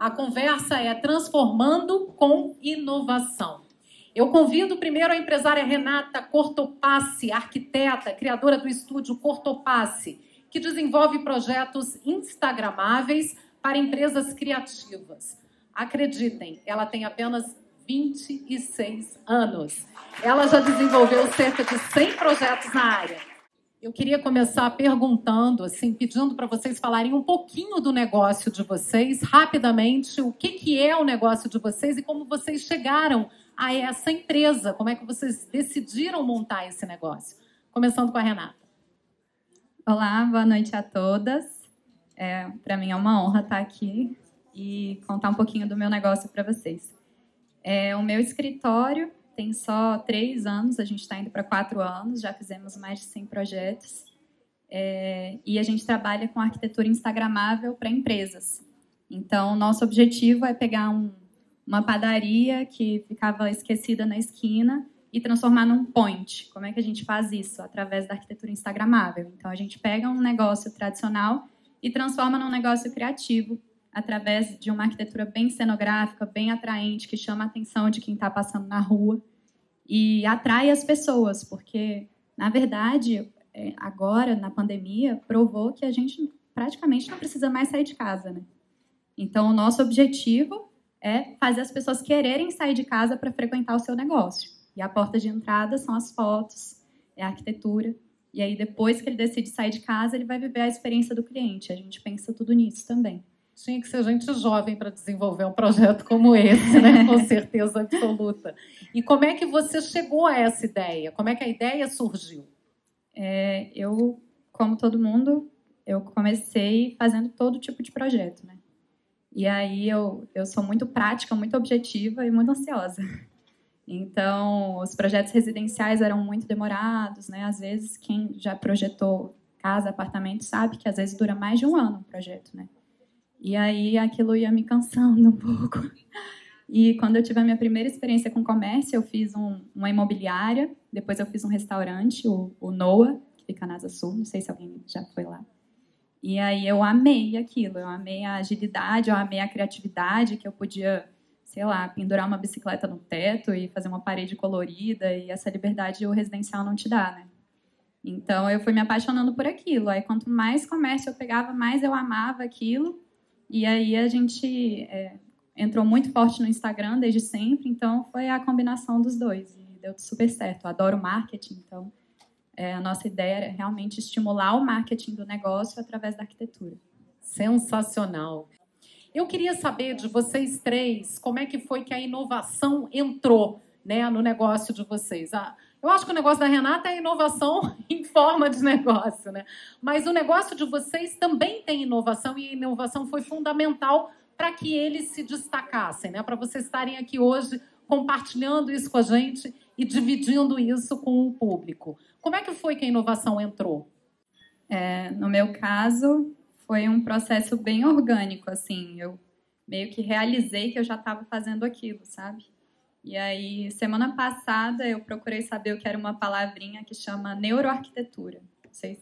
A conversa é Transformando com Inovação. Eu convido primeiro a empresária Renata Cortopassi, arquiteta, criadora do estúdio Cortopassi, que desenvolve projetos instagramáveis para empresas criativas. Acreditem, ela tem apenas 26 anos. Ela já desenvolveu cerca de 100 projetos na área. Eu queria começar perguntando, assim, pedindo para vocês falarem um pouquinho do negócio de vocês, rapidamente, o que, que é o negócio de vocês e como vocês chegaram a essa empresa, como é que vocês decidiram montar esse negócio. Começando com a Renata. Olá, boa noite a todas. É, para mim é uma honra estar aqui e contar um pouquinho do meu negócio para vocês. É, o meu escritório tem só três anos, a gente está indo para quatro anos, já fizemos mais de 100 projetos. É, e a gente trabalha com arquitetura instagramável para empresas. Então, nosso objetivo é pegar um, uma padaria que ficava esquecida na esquina e transformar num point. Como é que a gente faz isso? Através da arquitetura instagramável. Então, a gente pega um negócio tradicional e transforma num negócio criativo através de uma arquitetura bem cenográfica, bem atraente, que chama a atenção de quem está passando na rua e atrai as pessoas, porque, na verdade, é, agora, na pandemia, provou que a gente praticamente não precisa mais sair de casa, né? Então, o nosso objetivo é fazer as pessoas quererem sair de casa para frequentar o seu negócio. E a porta de entrada são as fotos, é a arquitetura. E aí, depois que ele decide sair de casa, ele vai viver a experiência do cliente. A gente pensa tudo nisso também tinha que ser gente jovem para desenvolver um projeto como esse, né? Com certeza absoluta. E como é que você chegou a essa ideia? Como é que a ideia surgiu? É, eu, como todo mundo, eu comecei fazendo todo tipo de projeto, né? E aí eu, eu sou muito prática, muito objetiva e muito ansiosa. Então, os projetos residenciais eram muito demorados, né? Às vezes, quem já projetou casa, apartamento, sabe que às vezes dura mais de um ano o projeto, né? E aí aquilo ia me cansando um pouco. E quando eu tive a minha primeira experiência com comércio, eu fiz um, uma imobiliária, depois eu fiz um restaurante, o, o Noah, que fica na Asa Sul, não sei se alguém já foi lá. E aí eu amei aquilo, eu amei a agilidade, eu amei a criatividade, que eu podia, sei lá, pendurar uma bicicleta no teto e fazer uma parede colorida, e essa liberdade o residencial não te dá, né? Então eu fui me apaixonando por aquilo. Aí quanto mais comércio eu pegava, mais eu amava aquilo. E aí a gente é, entrou muito forte no Instagram desde sempre, então foi a combinação dos dois e deu super certo. Eu adoro marketing, então é, a nossa ideia é realmente estimular o marketing do negócio através da arquitetura. Sensacional. Eu queria saber de vocês três como é que foi que a inovação entrou né, no negócio de vocês. A, eu acho que o negócio da Renata é inovação em forma de negócio, né? Mas o negócio de vocês também tem inovação e a inovação foi fundamental para que eles se destacassem, né? Para vocês estarem aqui hoje compartilhando isso com a gente e dividindo isso com o público. Como é que foi que a inovação entrou? É, no meu caso, foi um processo bem orgânico, assim. Eu meio que realizei que eu já estava fazendo aquilo, sabe? E aí, semana passada, eu procurei saber o que era uma palavrinha que chama neuroarquitetura. Não sei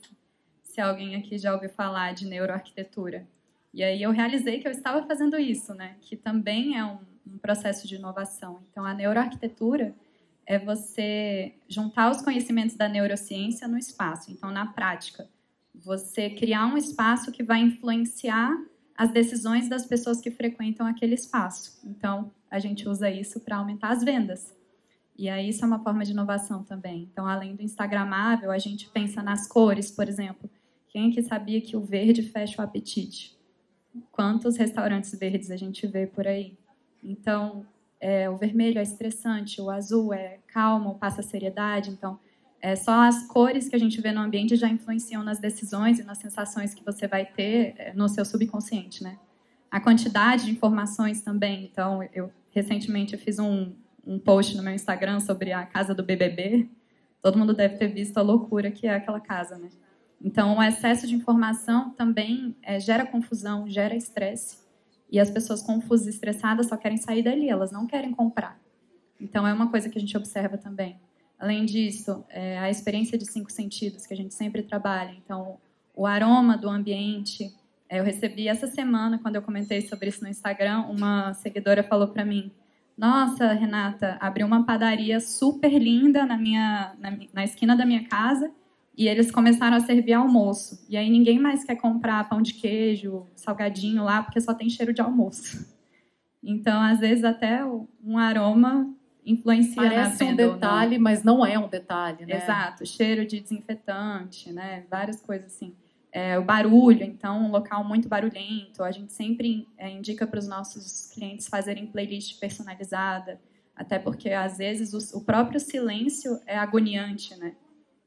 se, alguém aqui já ouviu falar de neuroarquitetura. E aí eu realizei que eu estava fazendo isso, né? Que também é um, um processo de inovação. Então, a neuroarquitetura é você juntar os conhecimentos da neurociência no espaço. Então, na prática, você criar um espaço que vai influenciar as decisões das pessoas que frequentam aquele espaço. Então, a gente usa isso para aumentar as vendas. E aí isso é uma forma de inovação também. Então, além do instagramável, a gente pensa nas cores, por exemplo. Quem que sabia que o verde fecha o apetite? Quantos restaurantes verdes a gente vê por aí? Então, é, o vermelho é estressante, o azul é calmo, passa seriedade. Então, é, só as cores que a gente vê no ambiente já influenciam nas decisões e nas sensações que você vai ter é, no seu subconsciente, né? A quantidade de informações também. Então, eu recentemente eu fiz um, um post no meu Instagram sobre a casa do BBB. Todo mundo deve ter visto a loucura que é aquela casa, né? Então, o excesso de informação também é, gera confusão, gera estresse. E as pessoas confusas e estressadas só querem sair dali, elas não querem comprar. Então, é uma coisa que a gente observa também. Além disso, é, a experiência de cinco sentidos que a gente sempre trabalha. Então, o aroma do ambiente, Eu recebi essa semana, quando eu comentei sobre isso no Instagram, uma seguidora falou para mim: Nossa, Renata, abriu uma padaria super linda na, minha, na, na esquina da minha casa e eles começaram a servir almoço. E aí ninguém mais quer comprar pão de queijo, salgadinho lá, porque só tem cheiro de almoço. Então, às vezes, até um aroma influencia Parece na um detalhe, mas não é um detalhe, né? Exato. Cheiro de desinfetante, né? Várias coisas assim é, o barulho, então um local muito barulhento. A gente sempre é, indica para os nossos clientes fazerem playlist personalizada, até porque às vezes o, o, próprio silêncio é agoniante, né?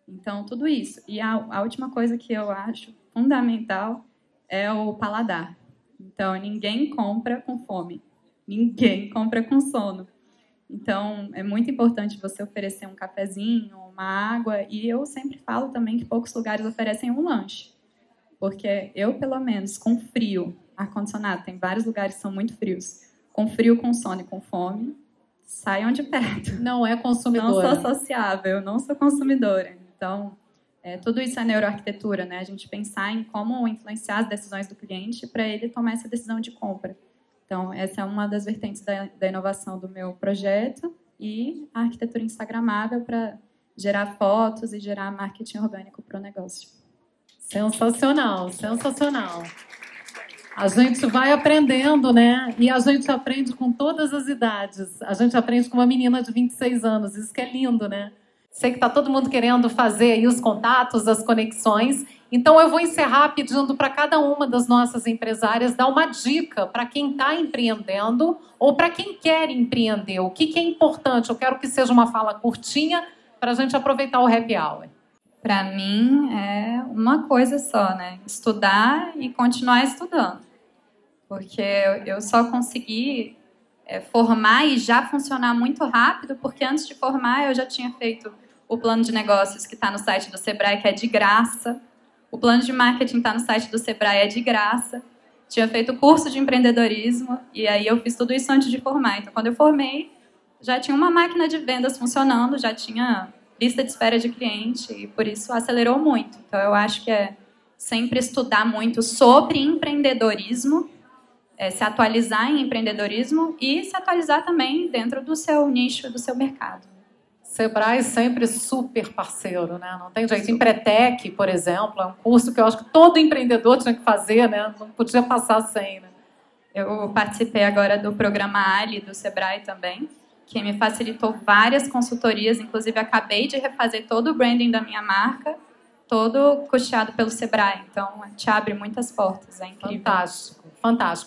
Então tudo isso. E a, a última coisa que eu acho fundamental é o paladar. Então ninguém compra com fome, ninguém compra com sono. Então, é muito importante você oferecer um cafezinho, uma água, e eu sempre falo também que poucos lugares oferecem um lanche. Porque eu, pelo menos, com frio, ar-condicionado, tem vários lugares que são muito frios, com frio, com sono e com fome, saiam de perto. Não é consumidora. Não sou sociável, não sou consumidora. Então, é, tudo isso é neuroarquitetura, né? A gente pensar em como influenciar as decisões do cliente para ele tomar essa decisão de compra. Então, essa é uma das vertentes da, da inovação do meu projeto e a arquitetura instagramável para gerar fotos e gerar marketing orgânico para o negócio. Sensacional, sensacional. A gente vai aprendendo, né? E a gente aprende com todas as idades. A gente aprende com uma menina de 26 anos. Isso que é lindo, né? Sei que está todo mundo querendo fazer aí os contatos, as conexões. Então eu vou encerrar pedindo para cada uma das nossas empresárias dar uma dica para quem está empreendendo ou para quem quer empreender. O que, que é importante? Eu quero que seja uma fala curtinha para a gente aproveitar o happy hour para mim é uma coisa só, né? Estudar e continuar estudando. Porque eu só consegui é, formar e já funcionar muito rápido, porque antes de formar eu já tinha feito o plano de negócios que está no site do Sebrae, que é de graça. O plano de marketing está no site do Sebrae, é de graça. Tinha feito curso de empreendedorismo e aí eu fiz tudo isso antes de formar. Então, quando eu formei, já tinha uma máquina de vendas funcionando, já tinha lista de espera de cliente e por isso acelerou muito. Então eu acho que é sempre estudar muito sobre empreendedorismo, é, se atualizar em empreendedorismo e se atualizar também dentro do seu nicho, do seu mercado. Sebrae sempre super parceiro, né? Não tem jeito. Empretec, por exemplo, é um curso que eu acho que todo empreendedor tinha que fazer, né? Não podia passar sem, né? Eu participei agora do programa Ali do Sebrae também que me facilitou várias consultorias, inclusive acabei de refazer todo o branding da minha marca, todo custeado pelo Sebrae. Então, te abre muitas portas, é incrível. Fantástico, fantástico.